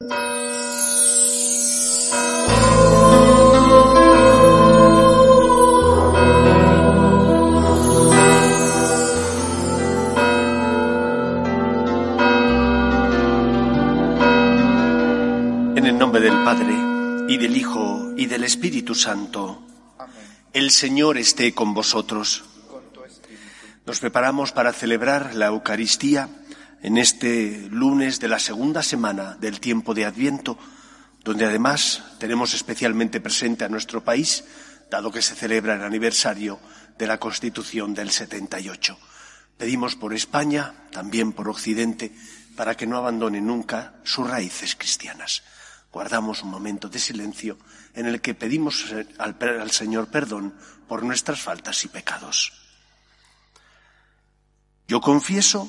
En el nombre del Padre, y del Hijo, y del Espíritu Santo, el Señor esté con vosotros. Nos preparamos para celebrar la Eucaristía en este lunes de la segunda semana del tiempo de Adviento, donde además tenemos especialmente presente a nuestro país, dado que se celebra el aniversario de la Constitución del 78. Pedimos por España, también por Occidente, para que no abandone nunca sus raíces cristianas. Guardamos un momento de silencio en el que pedimos al, al Señor perdón por nuestras faltas y pecados. Yo confieso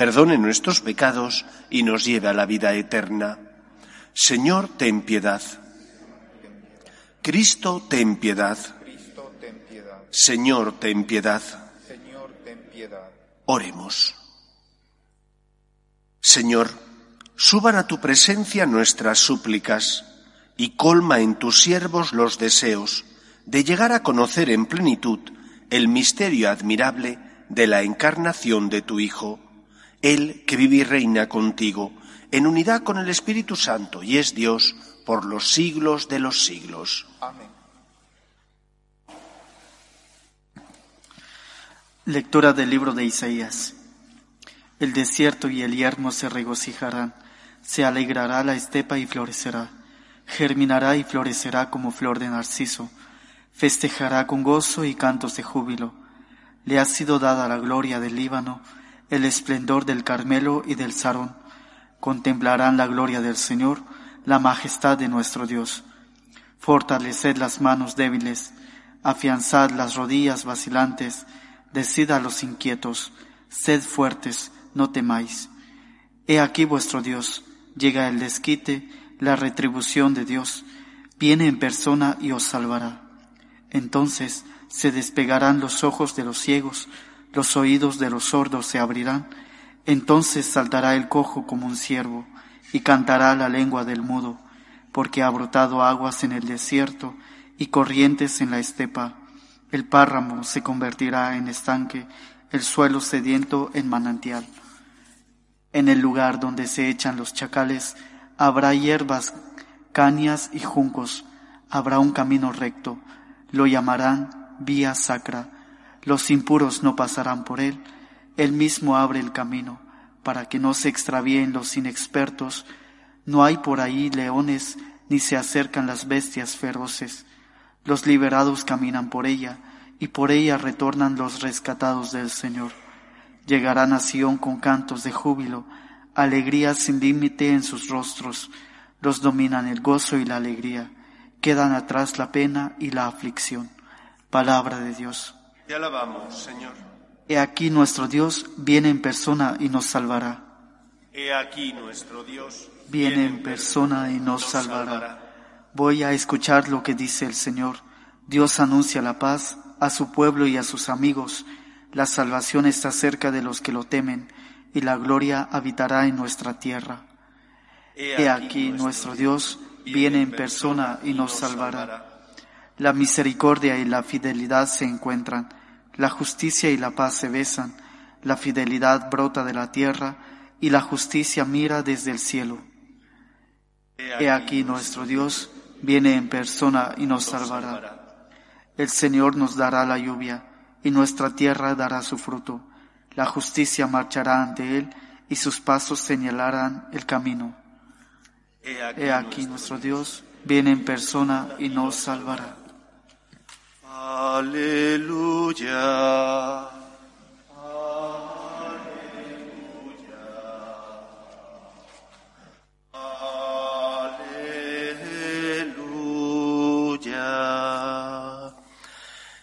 perdone nuestros pecados y nos lleve a la vida eterna. Señor, ten piedad. Cristo, ten piedad. Señor, ten piedad. Oremos. Señor, suban a tu presencia nuestras súplicas y colma en tus siervos los deseos de llegar a conocer en plenitud el misterio admirable de la encarnación de tu Hijo, Él que vive y reina contigo en unidad con el Espíritu Santo y es Dios por los siglos de los siglos. Amén. Lectura del libro de Isaías. El desierto y el yermo se regocijarán, se alegrará la estepa y florecerá, germinará y florecerá como flor de narciso, festejará con gozo y cantos de júbilo. Le ha sido dada la gloria del Líbano, el esplendor del Carmelo y del Sarón. Contemplarán la gloria del Señor, la majestad de nuestro Dios. Fortaleced las manos débiles, afianzad las rodillas vacilantes, decid a los inquietos, sed fuertes, no temáis. He aquí vuestro Dios, llega el desquite, la retribución de Dios, viene en persona y os salvará. Entonces se despegarán los ojos de los ciegos, los oídos de los sordos se abrirán, entonces saltará el cojo como un ciervo, y cantará la lengua del mudo, porque ha brotado aguas en el desierto y corrientes en la estepa. El páramo se convertirá en estanque, el suelo sediento en manantial. En el lugar donde se echan los chacales habrá hierbas, cañas y juncos, habrá un camino recto, lo llamarán vía sacra. Los impuros no pasarán por él, él mismo abre el camino, para que no se extravíen los inexpertos. No hay por ahí leones, ni se acercan las bestias feroces. Los liberados caminan por ella, y por ella retornan los rescatados del Señor. Llegarán a Sión con cantos de júbilo, alegría sin límite en sus rostros. Los dominan el gozo y la alegría. Quedan atrás la pena y la aflicción. Palabra de Dios. Te alabamos, Señor. He aquí nuestro Dios viene en persona y nos salvará. He aquí nuestro Dios Viene en persona y nos salvará. Voy a escuchar lo que dice el Señor. Dios anuncia la paz a su pueblo y a sus amigos. La salvación está cerca de los que lo temen y la gloria habitará en nuestra tierra. He aquí nuestro Dios viene en persona y nos salvará. La misericordia y la fidelidad se encuentran, la justicia y la paz se besan, la fidelidad brota de la tierra y la justicia mira desde el cielo. He aquí nuestro Dios viene en persona y nos salvará. El Señor nos dará la lluvia y nuestra tierra dará su fruto. La justicia marchará ante él y sus pasos señalarán el camino. He aquí nuestro Dios viene en persona y nos salvará. Aleluya. Aleluya. Aleluya.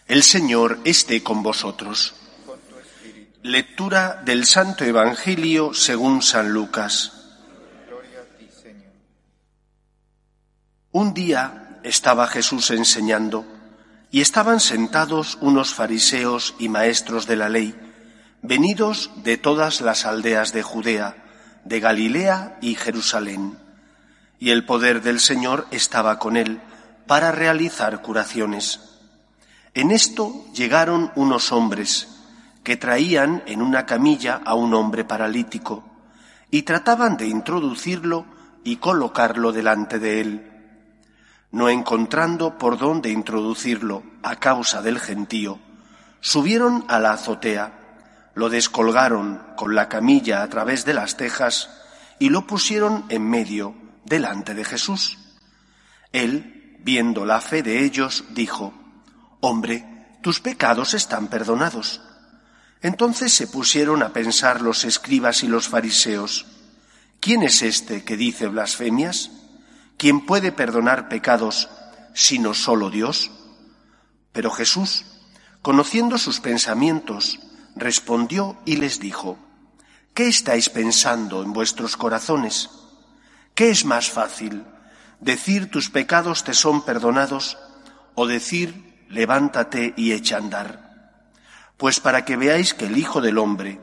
El Señor esté con vosotros. Lectura del Santo Evangelio según San Lucas. Un día estaba Jesús enseñando y estaban sentados unos fariseos y maestros de la ley, venidos de todas las aldeas de Judea, de Galilea y Jerusalén. Y el poder del Señor estaba con él para realizar curaciones. En esto llegaron unos hombres que traían en una camilla a un hombre paralítico y trataban de introducirlo y colocarlo delante de él. No encontrando por dónde introducirlo a causa del gentío, subieron a la azotea, lo descolgaron con la camilla a través de las tejas y lo pusieron en medio delante de Jesús. Él, viendo la fe de ellos, dijo, Hombre, tus pecados están perdonados. Entonces se pusieron a pensar los escribas y los fariseos, ¿quién es este que dice blasfemias? ¿Quién puede perdonar pecados sino solo Dios? Pero Jesús, conociendo sus pensamientos, respondió y les dijo, ¿qué estáis pensando en vuestros corazones? ¿Qué es más fácil, decir tus pecados te son perdonados o decir levántate y echa andar. Pues para que veáis que el Hijo del Hombre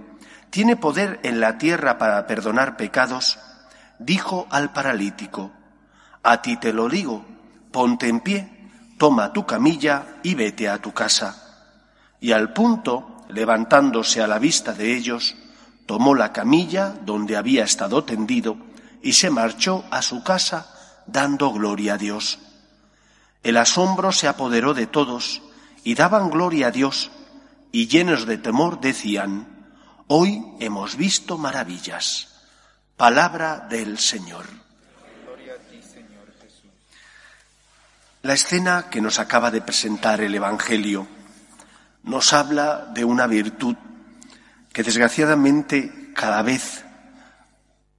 tiene poder en la tierra para perdonar pecados, dijo al paralítico, A ti te lo digo, ponte en pie, toma tu camilla y vete a tu casa. Y al punto, levantándose a la vista de ellos, tomó la camilla donde había estado tendido y se marchó a su casa dando gloria a Dios. El asombro se apoderó de todos y daban gloria a Dios y llenos de temor decían, hoy hemos visto maravillas. Palabra del Señor. La escena que nos acaba de presentar el Evangelio nos habla de una virtud que desgraciadamente cada vez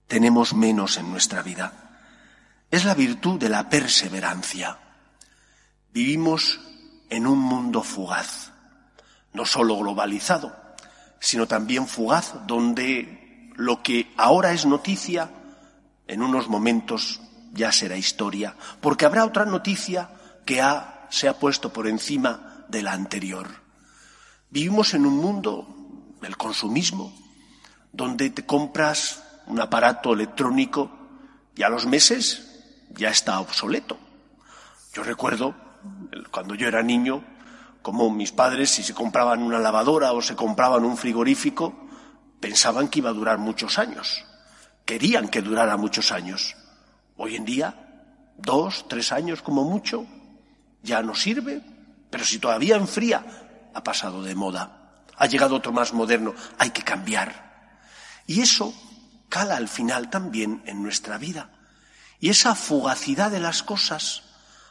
tenemos menos en nuestra vida. Es la virtud de la perseverancia. Vivimos en un mundo fugaz, no solo globalizado, sino también fugaz, donde lo que ahora es noticia, en unos momentos ya será historia, porque habrá otra noticia que ha, se ha puesto por encima de la anterior. Vivimos en un mundo, el consumismo, donde te compras un aparato electrónico y a los meses ya está obsoleto. Yo recuerdo cuando yo era niño, como mis padres, si se compraban una lavadora o se compraban un frigorífico, pensaban que iba a durar muchos años. Querían que durara muchos años. Hoy en día, dos, tres años como mucho, ya no sirve, pero si todavía enfría, ha pasado de moda. Ha llegado otro más moderno, hay que cambiar. Y eso cala al final también en nuestra vida. Y esa fugacidad de las cosas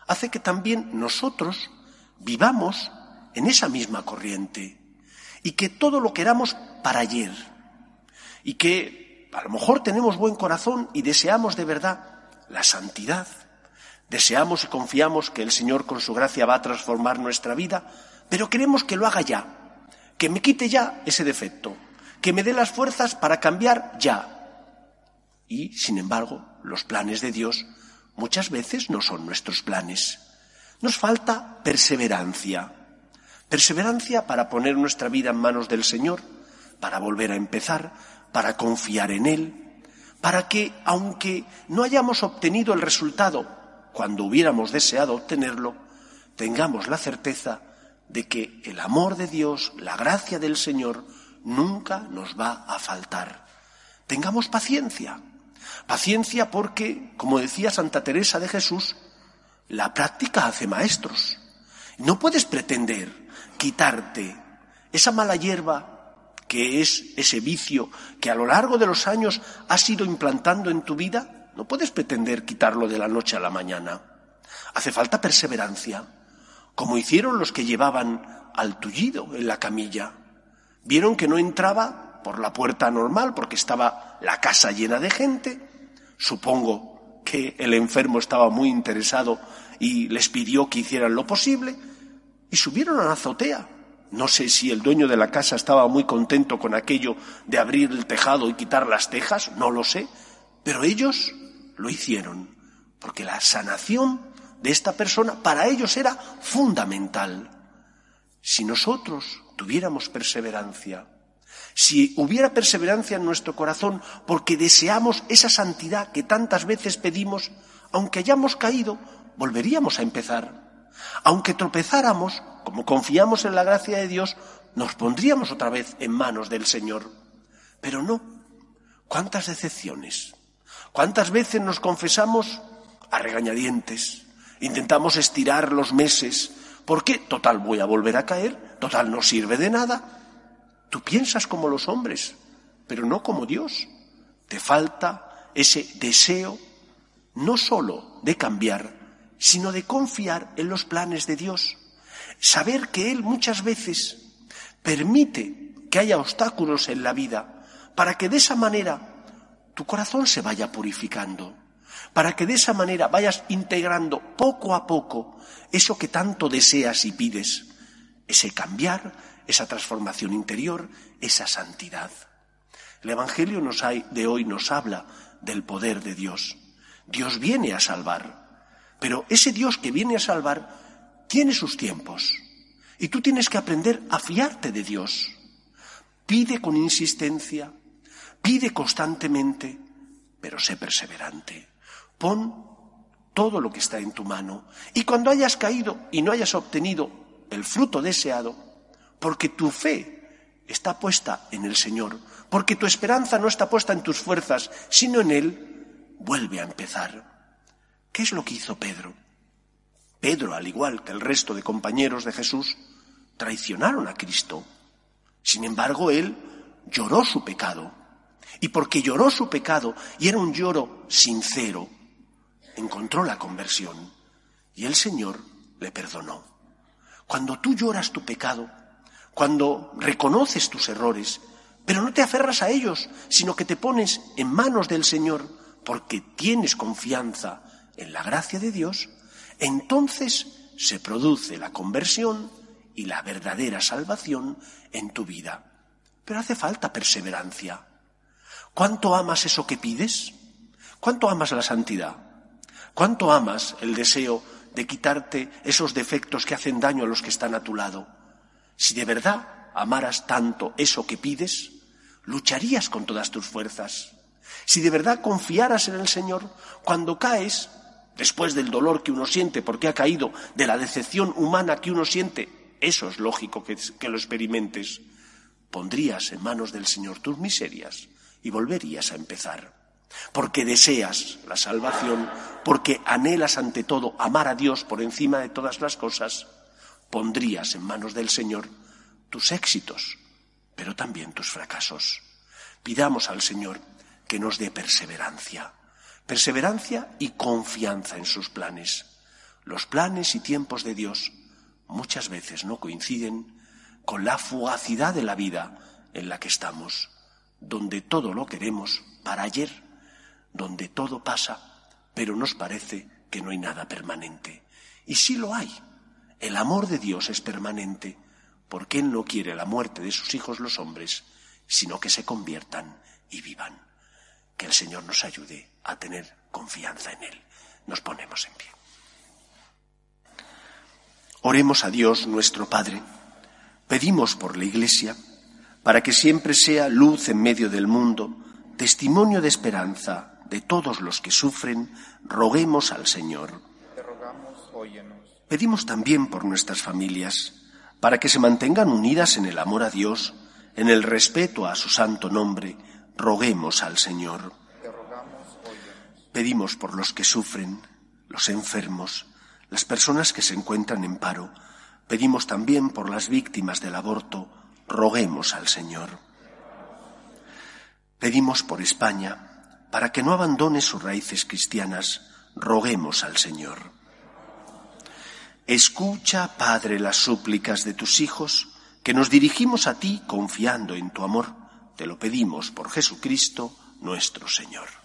hace que también nosotros vivamos en esa misma corriente y que todo lo queramos para ayer y que a lo mejor tenemos buen corazón y deseamos de verdad la santidad, deseamos y confiamos que el Señor con su gracia va a transformar nuestra vida, pero queremos que lo haga ya, que me quite ya ese defecto, que me dé las fuerzas para cambiar ya. Y, sin embargo, los planes de Dios muchas veces no son nuestros planes. Nos falta perseverancia. Perseverancia para poner nuestra vida en manos del Señor, para volver a empezar, para confiar en Él, para que, aunque no hayamos obtenido el resultado cuando hubiéramos deseado obtenerlo, tengamos la certeza de que el amor de Dios, la gracia del Señor, nunca nos va a faltar. Tengamos paciencia. Paciencia porque, como decía Santa Teresa de Jesús, la práctica hace maestros. No puedes pretender quitarte esa mala hierba que es ese vicio que a lo largo de los años has ido implantando en tu vida, no puedes pretender quitarlo de la noche a la mañana. Hace falta perseverancia, como hicieron los que llevaban al tullido en la camilla. Vieron que no entraba por la puerta normal porque estaba la casa llena de gente Supongo que el enfermo estaba muy interesado y les pidió que hicieran lo posible. y subieron a la azotea. No sé si el dueño de la casa estaba muy contento con aquello de abrir el tejado y quitar las tejas, no lo sé, pero ellos lo hicieron, porque la sanación de esta persona para ellos era fundamental. Si nosotros tuviéramos perseverancia, si hubiera perseverancia en nuestro corazón porque deseamos esa santidad que tantas veces pedimos, aunque hayamos caído, volveríamos a empezar. Aunque tropezáramos, como confiamos en la gracia de Dios, nos pondríamos otra vez en manos del Señor. Pero no. ¿Cuántas decepciones? ¿Cuántas veces nos confesamos a regañadientes? Intentamos estirar los meses. ¿Por qué? Total, voy a volver a caer. Total, no sirve de nada. Tú piensas como los hombres, pero no como Dios. Te falta ese deseo no sólo de cambiar, sino de confiar en los planes de Dios. Saber que Él muchas veces permite que haya obstáculos en la vida para que de esa manera tu corazón se vaya purificando, para que de esa manera vayas integrando poco a poco eso que tanto deseas y pides, ese cambiar, esa transformación interior, esa santidad. El Evangelio de hoy nos habla del poder de Dios. Dios viene a salvar, pero ese Dios que viene a salvar tiene sus tiempos. Y tú tienes que aprender a fiarte de Dios. Pide con insistencia, pide constantemente, pero sé perseverante. Pon todo lo que está en tu mano. Y cuando hayas caído y no hayas obtenido el fruto deseado, porque tu fe está puesta en el Señor, porque tu esperanza no está puesta en tus fuerzas, sino en Él, vuelve a empezar. ¿Qué es lo que hizo Pedro? Pedro, al igual que el resto de compañeros de Jesús, traicionaron a Cristo. Sin embargo, él lloró su pecado. Y porque lloró su pecado, y era un lloro sincero, encontró la conversión. Y el Señor le perdonó. Cuando tú lloras tu pecado, cuando reconoces tus errores, pero no te aferras a ellos, sino que te pones en manos del Señor porque tienes confianza en la gracia de Dios, entonces se produce la conversión y la verdadera salvación en tu vida. Pero hace falta perseverancia. ¿Cuánto amas eso que pides? ¿Cuánto amas la santidad? ¿Cuánto amas el deseo de quitarte esos defectos que hacen daño a los que están a tu lado? Si de verdad amaras tanto eso que pides, lucharías con todas tus fuerzas. Si de verdad confiaras en el Señor, cuando caes, después del dolor que uno siente porque ha caído, de la decepción humana que uno siente, eso es lógico que, lo experimentes, pondrías en manos del Señor tus miserias y volverías a empezar. Porque deseas la salvación, porque anhelas ante todo amar a Dios por encima de todas las cosas, pondrías en manos del Señor tus éxitos, pero también tus fracasos. Pidamos al Señor que nos dé perseverancia perseverancia y confianza en sus planes. Los planes y tiempos de Dios muchas veces no coinciden con la fugacidad de la vida en la que estamos, donde todo lo queremos para ayer, donde todo pasa, pero nos parece que no hay nada permanente. Y sí lo hay. El amor de Dios es permanente, porque Él no quiere la muerte de sus hijos los hombres, sino que se conviertan y vivan. Que el Señor nos ayude a tener confianza en Él. Nos ponemos en pie. Oremos a Dios nuestro Padre. Pedimos por la Iglesia para que siempre sea luz en medio del mundo, testimonio de esperanza de todos los que sufren, roguemos al Señor. Pedimos también por nuestras familias, para que se mantengan unidas en el amor a Dios, en el respeto a su santo nombre, roguemos al Señor. Pedimos por los que sufren, los enfermos, las personas que se encuentran en paro. Pedimos también por las víctimas del aborto. Roguemos al Señor. Pedimos por España, para que no abandone sus raíces cristianas. Roguemos al Señor. Escucha, Padre, las súplicas de tus hijos, que nos dirigimos a ti confiando en tu amor te lo pedimos por Jesucristo nuestro Señor.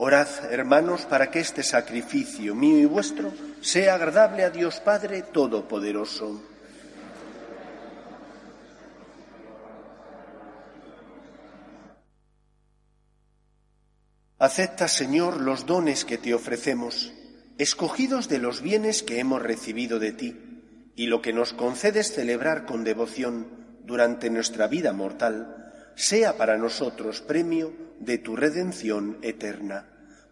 Orad, hermanos, para que este sacrificio mío y vuestro sea agradable a Dios Padre Todopoderoso. Acepta, Señor, los dones que te ofrecemos, escogidos de los bienes que hemos recibido de ti, y lo que nos concedes celebrar con devoción durante nuestra vida mortal, sea para nosotros premio de tu redención eterna.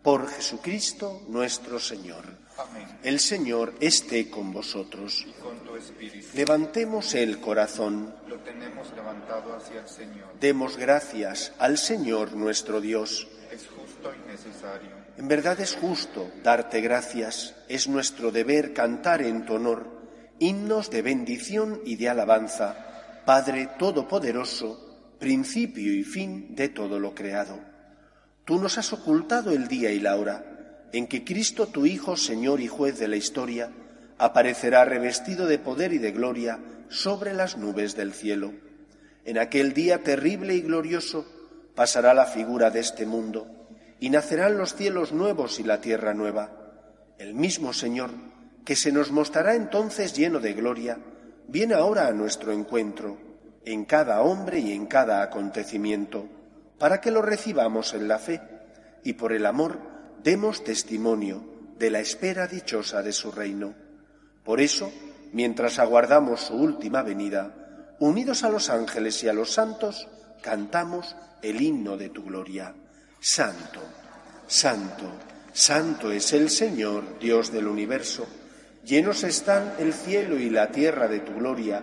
Por Jesucristo nuestro Señor. Amén. El Señor esté con vosotros. Y con tu espíritu. Levantemos el corazón. Lo tenemos levantado hacia el Señor. Demos gracias al Señor nuestro Dios. Es justo y necesario. En verdad es justo darte gracias, es nuestro deber cantar en tu honor himnos de bendición y de alabanza, Padre Todopoderoso, principio y fin de todo lo creado. Tú nos has ocultado el día y la hora en que Cristo, tu Hijo, Señor y Juez de la historia, aparecerá revestido de poder y de gloria sobre las nubes del cielo. En aquel día terrible y glorioso pasará la figura de este mundo y nacerán los cielos nuevos y la tierra nueva. El mismo Señor, que se nos mostrará entonces lleno de gloria, viene ahora a nuestro encuentro, en cada hombre y en cada acontecimiento, para que lo recibamos en la fe y por el amor demos testimonio de la espera dichosa de su reino. Por eso, mientras aguardamos su última venida, unidos a los ángeles y a los santos, cantamos el himno de tu gloria. Santo, santo, santo es el Señor, Dios del universo. Llenos están el cielo y la tierra de tu gloria.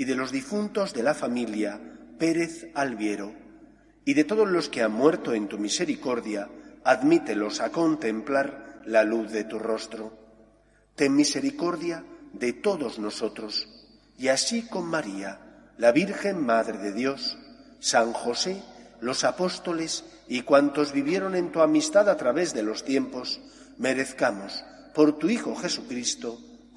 y de los difuntos de la familia Pérez Alviero, y de todos los que han muerto en tu misericordia, admítelos a contemplar la luz de tu rostro. Ten misericordia de todos nosotros, y así con María, la Virgen Madre de Dios, San José, los apóstoles y cuantos vivieron en tu amistad a través de los tiempos, merezcamos, por tu Hijo Jesucristo,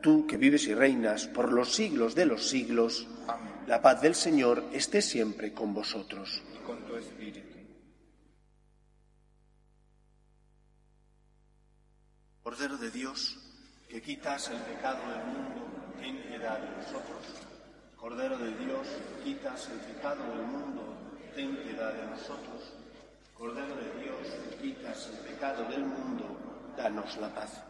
Tú que vives y reinas por los siglos de los siglos, la paz del Señor esté siempre con vosotros. Y con tu espíritu. Cordero de Dios, que quitas el pecado del mundo, ten piedad de nosotros. Cordero de Dios, que quitas el pecado del mundo, ten piedad de nosotros. Cordero de Dios, que quitas el pecado del mundo, danos la paz.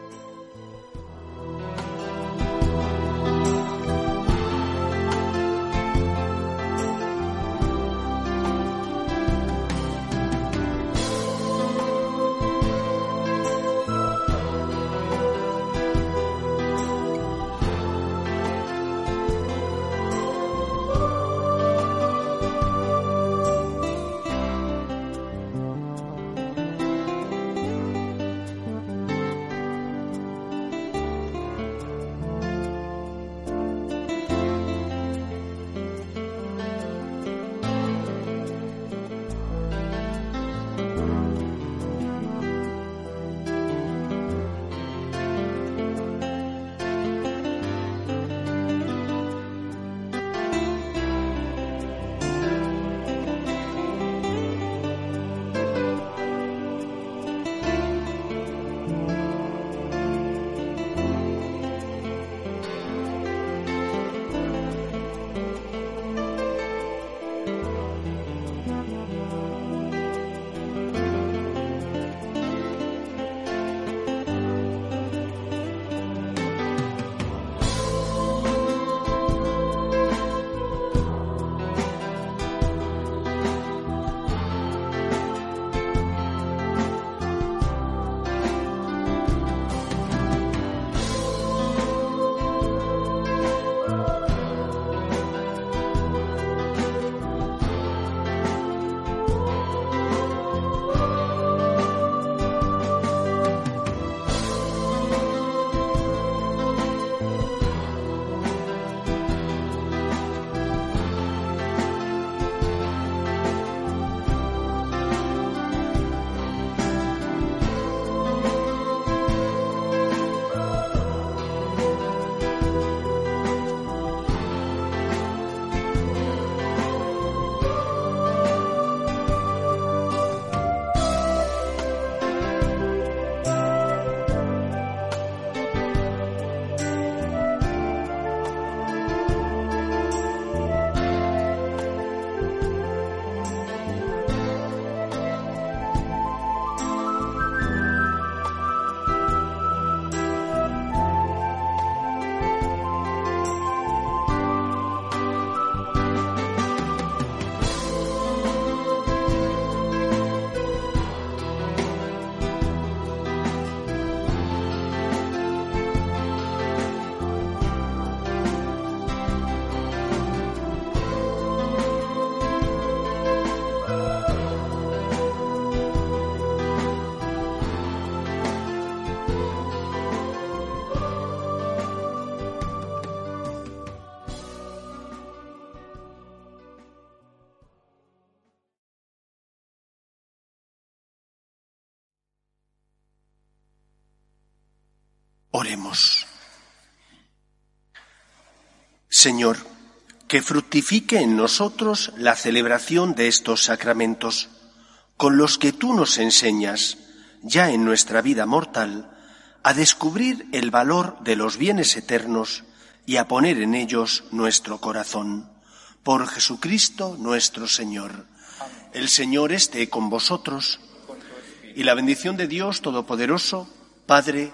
Oremos. Señor, que fructifique en nosotros la celebración de estos sacramentos, con los que tú nos enseñas, ya en nuestra vida mortal, a descubrir el valor de los bienes eternos y a poner en ellos nuestro corazón. Por Jesucristo nuestro Señor. El Señor esté con vosotros y la bendición de Dios Todopoderoso, Padre,